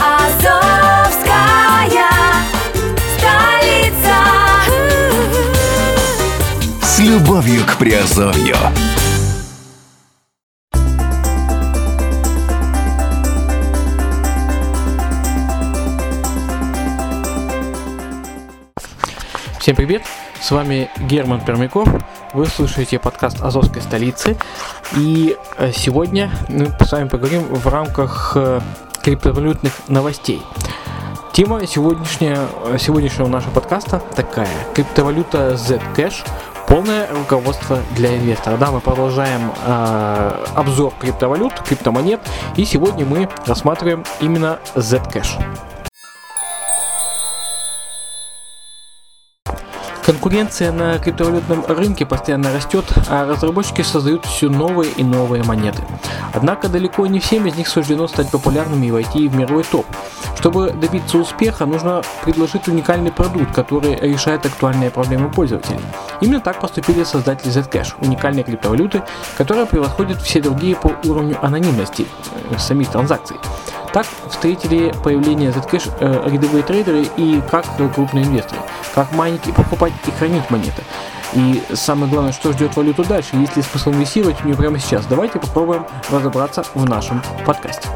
Азовская столица. С любовью к Приазовью. Всем привет! С вами Герман Пермяков. Вы слушаете подкаст Азовской столицы. И э, сегодня мы с вами поговорим в рамках э, криптовалютных новостей. Тема сегодняшняя, э, сегодняшнего нашего подкаста такая. Криптовалюта Zcash. Полное руководство для инвестора. Да, мы продолжаем э, обзор криптовалют, криптомонет. И сегодня мы рассматриваем именно Zcash. Конкуренция на криптовалютном рынке постоянно растет, а разработчики создают все новые и новые монеты. Однако далеко не всем из них суждено стать популярными и войти в мировой топ. Чтобы добиться успеха, нужно предложить уникальный продукт, который решает актуальные проблемы пользователей. Именно так поступили создатели Zcash, уникальной криптовалюты, которая превосходит все другие по уровню анонимности э, самих транзакций. Так встретили появление Zcash э, рядовые трейдеры и как крупные инвесторы. Как майнить и покупать и хранить монеты. И самое главное, что ждет валюту дальше, есть ли смысл инвестировать в нее прямо сейчас. Давайте попробуем разобраться в нашем подкасте.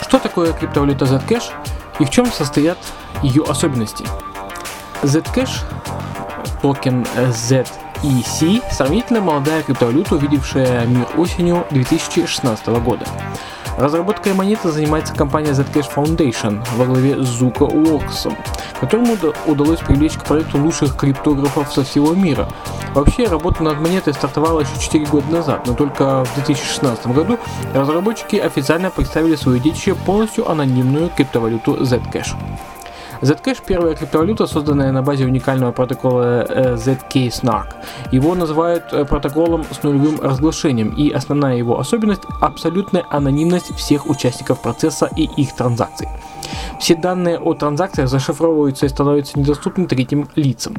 Что такое криптовалюта Zcash и в чем состоят ее особенности? Zcash, токен ZEC, сравнительно молодая криптовалюта, увидевшая мир осенью 2016 года. Разработкой монеты занимается компания Zcash Foundation во главе с Зука Уоксом, которому удалось привлечь к проекту лучших криптографов со всего мира. Вообще, работа над монетой стартовала еще 4 года назад, но только в 2016 году разработчики официально представили свою детище полностью анонимную криптовалюту Zcash. Zcash – первая криптовалюта, созданная на базе уникального протокола э, ZK Snark. Его называют э, протоколом с нулевым разглашением, и основная его особенность – абсолютная анонимность всех участников процесса и их транзакций. Все данные о транзакциях зашифровываются и становятся недоступны третьим лицам.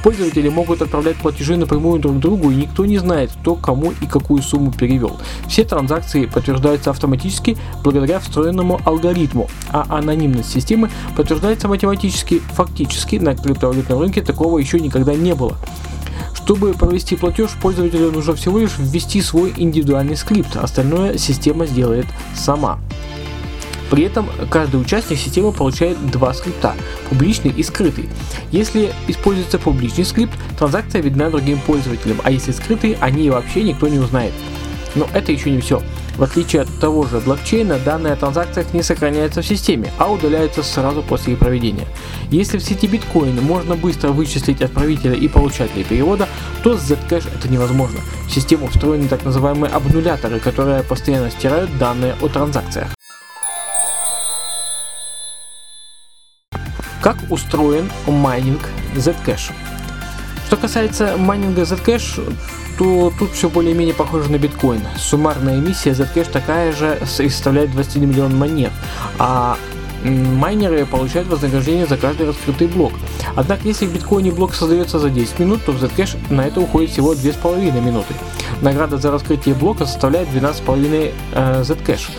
Пользователи могут отправлять платежи напрямую друг другу, и никто не знает, кто кому и какую сумму перевел. Все транзакции подтверждаются автоматически благодаря встроенному алгоритму, а анонимность системы подтверждается математически. Фактически на криптовалютном рынке такого еще никогда не было. Чтобы провести платеж, пользователю нужно всего лишь ввести свой индивидуальный скрипт, остальное система сделает сама. При этом каждый участник системы получает два скрипта – публичный и скрытый. Если используется публичный скрипт, транзакция видна другим пользователям, а если скрытый, о ней вообще никто не узнает. Но это еще не все. В отличие от того же блокчейна, данные о транзакциях не сохраняются в системе, а удаляются сразу после их проведения. Если в сети биткоин можно быстро вычислить отправителя и получателя перевода, то с Zcash это невозможно. В систему встроены так называемые обнуляторы, которые постоянно стирают данные о транзакциях. Как устроен майнинг Zcash? Что касается майнинга Zcash, то тут все более-менее похоже на биткоин. Суммарная эмиссия Zcash такая же составляет 21 миллион монет, а майнеры получают вознаграждение за каждый раскрытый блок. Однако, если в биткоине блок создается за 10 минут, то в Zcash на это уходит всего 2,5 минуты. Награда за раскрытие блока составляет 12,5 э, Zcash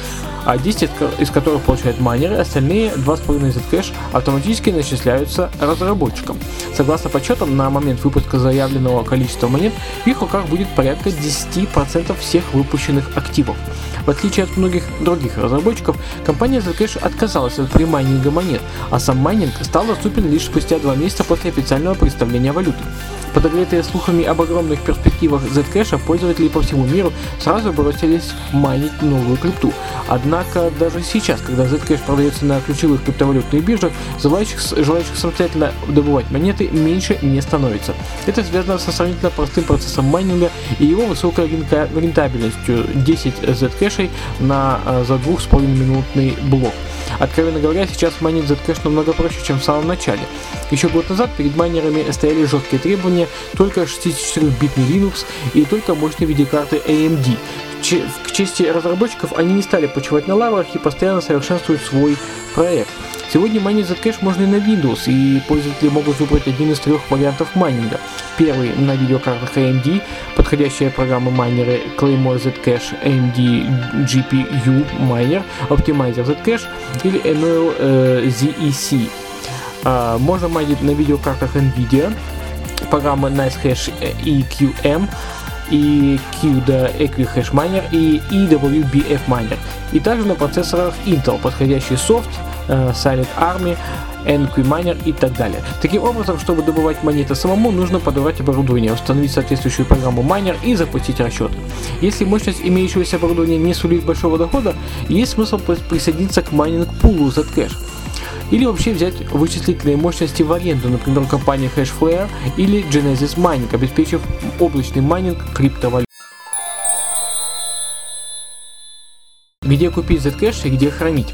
а 10 из которых получают майнеры, остальные 2,5 Zcash автоматически начисляются разработчикам. Согласно подсчетам, на момент выпуска заявленного количества монет в их руках будет порядка 10% всех выпущенных активов. В отличие от многих других разработчиков, компания Zcash отказалась от примайнинга монет, а сам майнинг стал доступен лишь спустя два месяца после официального представления валюты. Подогретые слухами об огромных перспективах Zcash, пользователи по всему миру сразу бросились майнить новую крипту. Однако даже сейчас, когда Zcash продается на ключевых криптовалютных биржах, желающих, желающих самостоятельно добывать монеты меньше не становится. Это связано со сравнительно простым процессом майнинга и его высокой рентабельностью 10 Zcash на э, за 2,5 минутный блок. Откровенно говоря, сейчас майнить Zcash намного проще, чем в самом начале. Еще год назад перед майнерами стояли жесткие требования, только 64-битный Linux и только мощные видеокарты AMD. К чести разработчиков, они не стали почивать на лаврах и постоянно совершенствуют свой проект. Сегодня майнить Zcash можно и на Windows, и пользователи могут выбрать один из трех вариантов майнинга. Первый на видеокартах AMD, подходящие программы майнеры Claymore Zcash, AMD GPU Miner, Optimizer Zcash или ML э, ZEC. А, можно майнить на видеокартах NVIDIA, программы NiceHash EQM, и CUDA Equihash Miner и EWBF Miner. И также на процессорах Intel, подходящий софт, э, Silent Army, NQ Miner и так далее. Таким образом, чтобы добывать монеты самому, нужно подобрать оборудование, установить соответствующую программу майнер и запустить расчеты. Если мощность имеющегося оборудования не сулит большого дохода, есть смысл присоединиться к майнинг-пулу Zcash. Или вообще взять вычислительные мощности в аренду, например, компании Hashflare или Genesis Mining, обеспечив облачный майнинг криптовалют. Где купить Zcash и где хранить?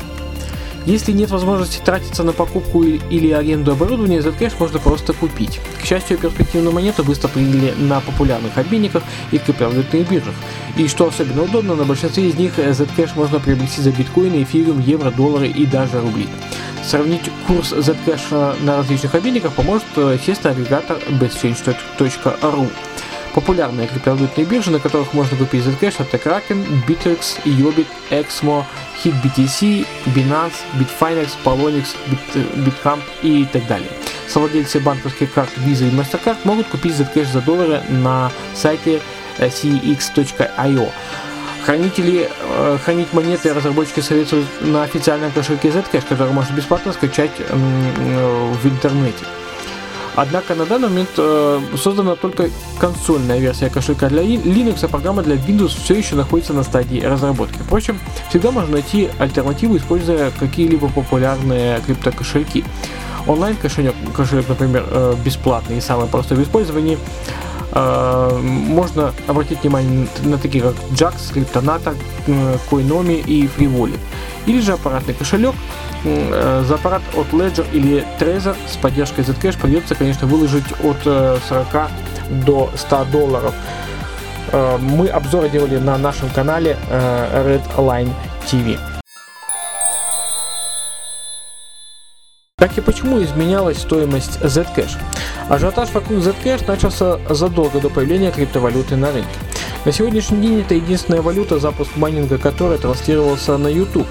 Если нет возможности тратиться на покупку или аренду оборудования, Zcash можно просто купить. К счастью, перспективную монету быстро приняли на популярных обменниках и криптовалютных биржах. И что особенно удобно, на большинстве из них Zcash можно приобрести за биткоины, эфириум, евро, доллары и даже рубли. Сравнить курс Zcash на различных обменниках поможет, естественно, агрегатор bestchange.ru. Популярные криптовалютные биржи, на которых можно купить Zcash, это Kraken, Bittrex, Yobit, Exmo, HitBTC, Binance, Bitfinex, Polonix, Bitcamp и так далее. Совладельцы банковских карт Visa и MasterCard могут купить Zcash за доллары на сайте cex.io. Хранители, э, хранить монеты разработчики советуют на официальном кошельке Zcash, который можно бесплатно скачать э, в интернете. Однако на данный момент э, создана только консольная версия кошелька для Linux, а программа для Windows все еще находится на стадии разработки. Впрочем, всегда можно найти альтернативу, используя какие-либо популярные криптокошельки. Онлайн кошелек, кошелек например, э, бесплатный и самый простой в использовании, Э, можно обратить внимание на такие как Jax, Криптоната, Coinomi и FreeWallet. Или же аппаратный кошелек, э, за аппарат от Ledger или Trezor с поддержкой Zcash придется, конечно, выложить от 40 э, до 100 долларов. Мы обзоры делали на нашем канале Redline TV. Как и почему изменялась стоимость Zcash? Ажиотаж вокруг Zcash начался задолго до появления криптовалюты на рынке. На сегодняшний день это единственная валюта, запуск майнинга которой транслировался на YouTube.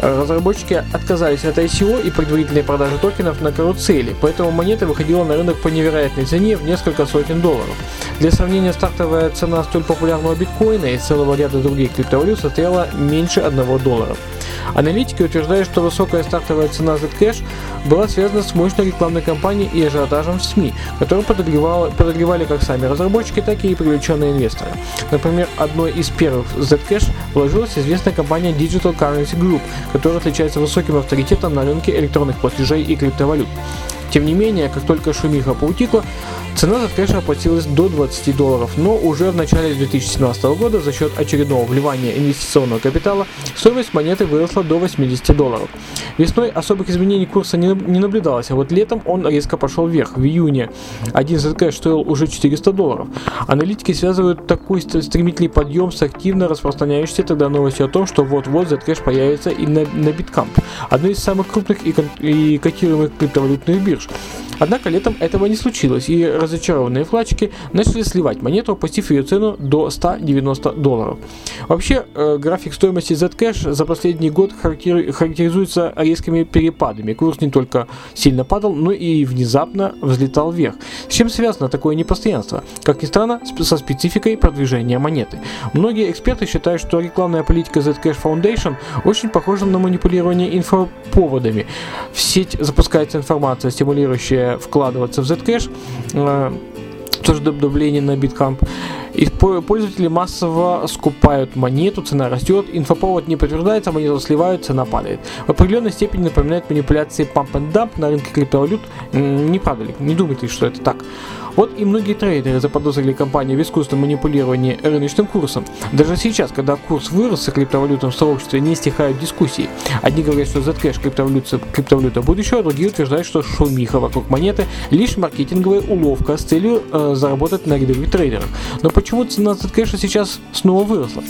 Разработчики отказались от ICO и предварительной продажи токенов на карусели, поэтому монета выходила на рынок по невероятной цене в несколько сотен долларов. Для сравнения, стартовая цена столь популярного биткоина и целого ряда других криптовалют состояла меньше 1 доллара. Аналитики утверждают, что высокая стартовая цена Zcash была связана с мощной рекламной кампанией и ажиотажем в СМИ, которую подогревали, как сами разработчики, так и привлеченные инвесторы. Например, одной из первых Zcash вложилась известная компания Digital Currency Group, которая отличается высоким авторитетом на рынке электронных платежей и криптовалют. Тем не менее, как только шумиха поутихла, цена за кэш опустилась до 20 долларов, но уже в начале 2017 года за счет очередного вливания инвестиционного капитала стоимость монеты выросла до 80 долларов. Весной особых изменений курса не, не наблюдалось, а вот летом он резко пошел вверх. В июне один Zcash стоил уже 400 долларов. Аналитики связывают такой стремительный подъем с активно распространяющейся тогда новостью о том, что вот-вот Zcash появится и на, на Bitcamp, одной из самых крупных и, и котируемых криптовалютных бирж. Tschüss. Однако летом этого не случилось, и разочарованные вкладчики начали сливать монету, опустив ее цену до 190 долларов. Вообще, э, график стоимости Zcash за последний год характеризуется резкими перепадами. Курс не только сильно падал, но и внезапно взлетал вверх. С чем связано такое непостоянство? Как ни странно, со спецификой продвижения монеты. Многие эксперты считают, что рекламная политика Zcash Foundation очень похожа на манипулирование инфоповодами. В сеть запускается информация, стимулирующая вкладываться в Zcash, э, тоже давление на биткамп. И пользователи массово скупают монету, цена растет, инфоповод не подтверждается, монету сливают, цена падает. В определенной степени напоминает манипуляции pump and dump на рынке криптовалют. Не правда ли? Не думайте, что это так. Вот и многие трейдеры заподозрили компанию в искусственном манипулировании рыночным курсом. Даже сейчас, когда курс вырос в криптовалютном сообществе, не стихают дискуссии. Одни говорят, что Zcash криптовалюта, криптовалюта будущего, а другие утверждают, что шумиха вокруг монеты лишь маркетинговая уловка с целью э, заработать на рядовых трейдерах. Но почему цена Zcash сейчас снова выросла?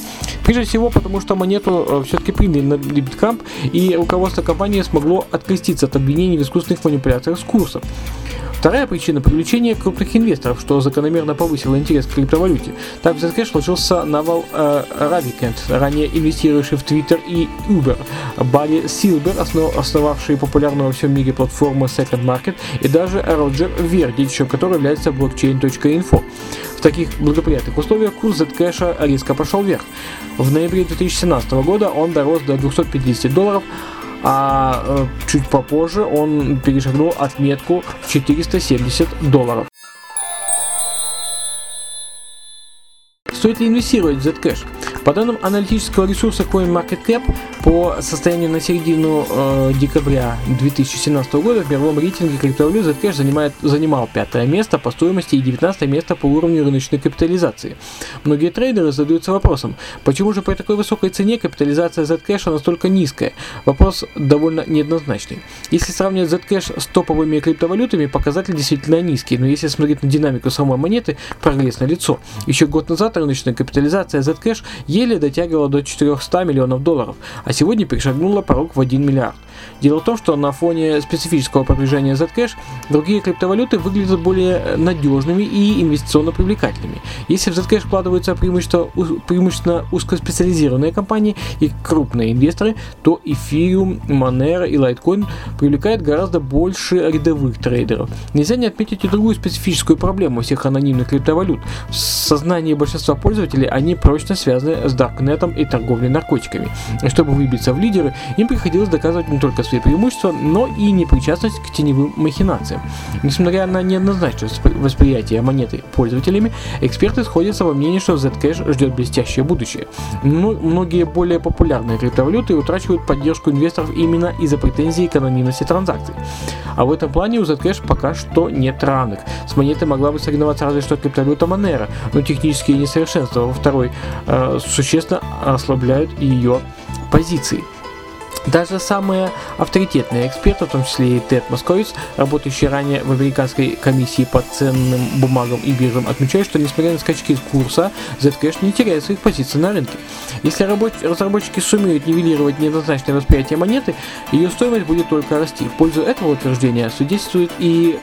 Прежде всего, потому что монету э, все-таки приняли на BitCamp, и руководство компании смогло откреститься от обвинений в искусственных манипуляциях с курсом. Вторая причина – привлечение крупных инвесторов, что закономерно повысило интерес к криптовалюте. Так в Zcash случился Навал э, Равикент, ранее инвестирующий в Twitter и Uber, Барри Силбер, основ, основавший популярную во всем мире платформу Second Market, и даже Роджер Верди, еще который является blockchain.info. В таких благоприятных условиях курс Zcash резко пошел вверх. В ноябре 2017 года он дорос до 250 долларов, а э, чуть попозже он перешагнул отметку в 470 долларов. Стоит ли инвестировать в Zcash? По данным аналитического ресурса CoinMarketCap, по состоянию на середину э, декабря 2017 года в мировом рейтинге криптовалют Zcash занимает, занимал пятое место по стоимости и 19 место по уровню рыночной капитализации. Многие трейдеры задаются вопросом, почему же при такой высокой цене капитализация Zcash настолько низкая? Вопрос довольно неоднозначный. Если сравнивать Zcash с топовыми криптовалютами, показатель действительно низкий, но если смотреть на динамику самой монеты, прогресс на лицо. Еще год назад рыночная капитализация Zcash еле дотягивала до 400 миллионов долларов, а сегодня перешагнула порог в 1 миллиард. Дело в том, что на фоне специфического продвижения Zcash другие криптовалюты выглядят более надежными и инвестиционно привлекательными. Если в Zcash вкладываются преимущественно, преимущественно узкоспециализированные компании и крупные инвесторы, то Ethereum, Monero и Litecoin привлекают гораздо больше рядовых трейдеров. Нельзя не отметить и другую специфическую проблему всех анонимных криптовалют. В сознании большинства пользователей они прочно связаны с Даркнетом и торговлей наркотиками. Чтобы выбиться в лидеры, им приходилось доказывать не только свои преимущества, но и непричастность к теневым махинациям. Несмотря на неоднозначное восприятие монеты пользователями, эксперты сходятся во мнении, что Zcash ждет блестящее будущее. Но многие более популярные криптовалюты утрачивают поддержку инвесторов именно из-за претензий к анонимности транзакций. А в этом плане у Zcash пока что нет равных. С монетой могла бы соревноваться разве что криптовалюта Monero, но технические несовершенства во второй э, существенно ослабляют ее позиции. Даже самые авторитетные эксперты, в том числе и Тед Московиц, работающий ранее в американской комиссии по ценным бумагам и биржам, отмечают, что несмотря на скачки курса, Zcash не теряет своих позиций на рынке. Если разработчики сумеют нивелировать неоднозначное восприятие монеты, ее стоимость будет только расти. В пользу этого утверждения свидетельствует и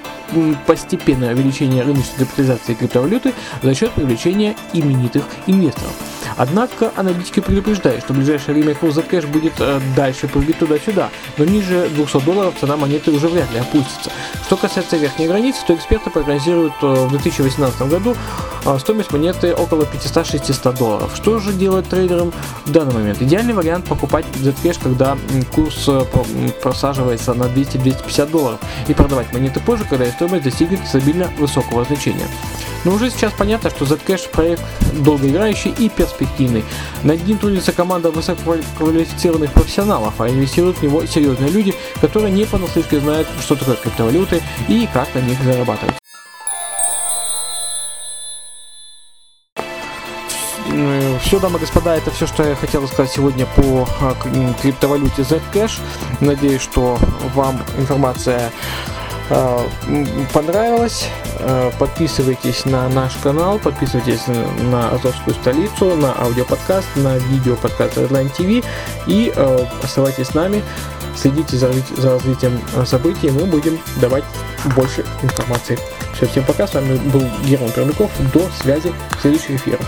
постепенное увеличение рыночной капитализации криптовалюты за счет привлечения именитых инвесторов. Однако аналитики предупреждают, что в ближайшее время курс Zcash будет э, дальше прыгать туда-сюда, но ниже 200 долларов цена монеты уже вряд ли опустится. Что касается верхней границы, то эксперты прогнозируют э, в 2018 году э, стоимость монеты около 500-600 долларов. Что же делать трейдерам в данный момент? Идеальный вариант покупать Zcash, когда курс просаживается на 200-250 долларов и продавать монеты позже, когда стоимость достигнет стабильно высокого значения. Но уже сейчас понятно, что Zcash проект долгоиграющий и перспективный. Над ним трудится команда высококвалифицированных профессионалов, а инвестируют в него серьезные люди, которые не понаслышке знают, что такое криптовалюты и как на них зарабатывать. Все, дамы и господа, это все, что я хотел сказать сегодня по а, криптовалюте Zcash. Надеюсь, что вам информация а, понравилась. А, подписывайтесь на наш канал, подписывайтесь на Азовскую столицу, на аудиоподкаст, на видеоподкаст Redline TV и оставайтесь с нами, следите за, за развитием событий, мы будем давать больше информации. Все, всем пока, с вами был Герман Пермяков, до связи в следующих эфирах.